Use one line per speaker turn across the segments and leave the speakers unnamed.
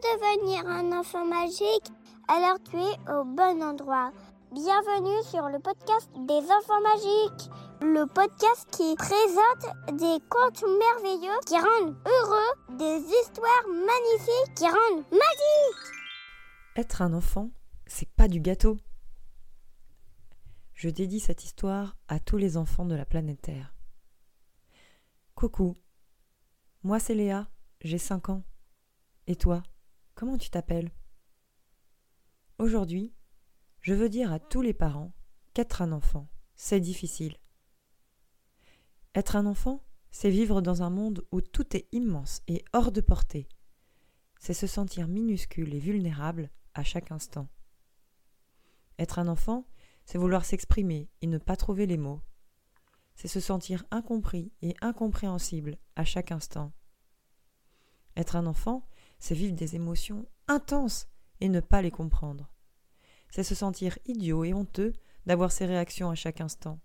devenir un enfant magique Alors tu es au bon endroit. Bienvenue sur le podcast des enfants magiques, le podcast qui présente des contes merveilleux qui rendent heureux, des histoires magnifiques qui rendent magiques.
Être un enfant, c'est pas du gâteau. Je dédie cette histoire à tous les enfants de la planète Terre. Coucou, moi c'est Léa, j'ai 5 ans. Et toi, comment tu t'appelles? Aujourd'hui, je veux dire à tous les parents qu'être un enfant, c'est difficile. Être un enfant, c'est vivre dans un monde où tout est immense et hors de portée. C'est se sentir minuscule et vulnérable à chaque instant. Être un enfant, c'est vouloir s'exprimer et ne pas trouver les mots. C'est se sentir incompris et incompréhensible à chaque instant. Être un enfant, c'est vivre des émotions intenses et ne pas les comprendre. C'est se sentir idiot et honteux d'avoir ces réactions à chaque instant.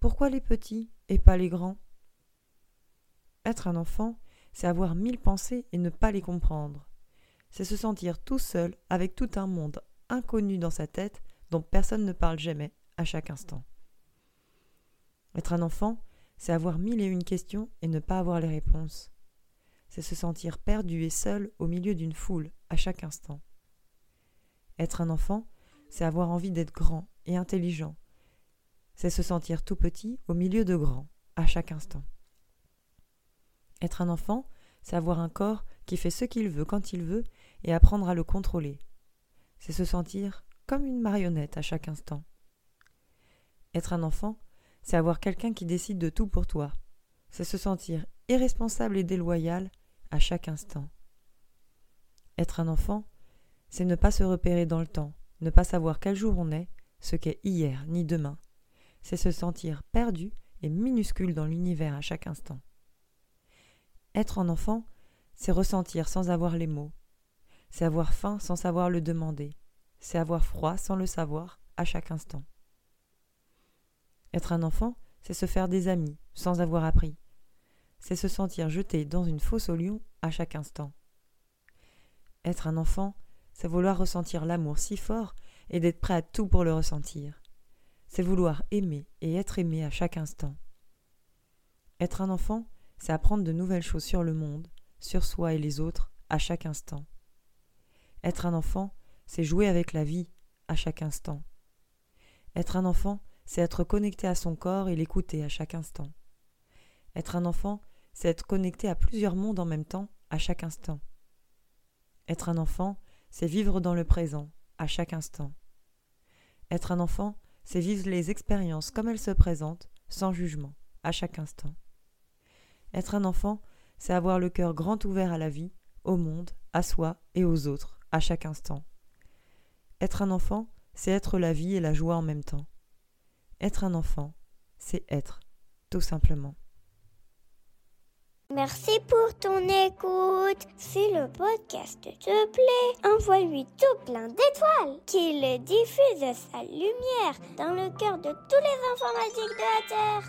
Pourquoi les petits et pas les grands? Être un enfant, c'est avoir mille pensées et ne pas les comprendre. C'est se sentir tout seul avec tout un monde inconnu dans sa tête dont personne ne parle jamais à chaque instant. Être un enfant, c'est avoir mille et une questions et ne pas avoir les réponses c'est se sentir perdu et seul au milieu d'une foule à chaque instant. Être un enfant, c'est avoir envie d'être grand et intelligent. C'est se sentir tout petit au milieu de grands à chaque instant. Être un enfant, c'est avoir un corps qui fait ce qu'il veut quand il veut et apprendre à le contrôler. C'est se sentir comme une marionnette à chaque instant. Être un enfant, c'est avoir quelqu'un qui décide de tout pour toi. C'est se sentir irresponsable et déloyal à chaque instant. Être un enfant, c'est ne pas se repérer dans le temps, ne pas savoir quel jour on est, ce qu'est hier ni demain. C'est se sentir perdu et minuscule dans l'univers à chaque instant. Être un enfant, c'est ressentir sans avoir les mots. C'est avoir faim sans savoir le demander. C'est avoir froid sans le savoir à chaque instant. Être un enfant, c'est se faire des amis sans avoir appris c'est se sentir jeté dans une fosse au lion chaque instant. Être un enfant, c'est vouloir ressentir l'amour si fort et d'être prêt à tout pour le ressentir. C'est vouloir aimer et être aimé à chaque instant. Être un enfant, c'est apprendre de nouvelles choses sur le monde, sur soi et les autres, à chaque instant. Être un enfant, c'est jouer avec la vie, à chaque instant. Être un enfant, c'est être connecté à son corps et l'écouter à chaque instant. Être un enfant, c'est être connecté à plusieurs mondes en même temps, à chaque instant. Être un enfant, c'est vivre dans le présent, à chaque instant. Être un enfant, c'est vivre les expériences comme elles se présentent, sans jugement, à chaque instant. Être un enfant, c'est avoir le cœur grand ouvert à la vie, au monde, à soi et aux autres, à chaque instant. Être un enfant, c'est être la vie et la joie en même temps. Être un enfant, c'est être, tout simplement.
Merci pour ton écoute. Si le podcast te plaît, envoie-lui tout plein d'étoiles, qu'il diffuse sa lumière dans le cœur de tous les enfants magiques de la Terre.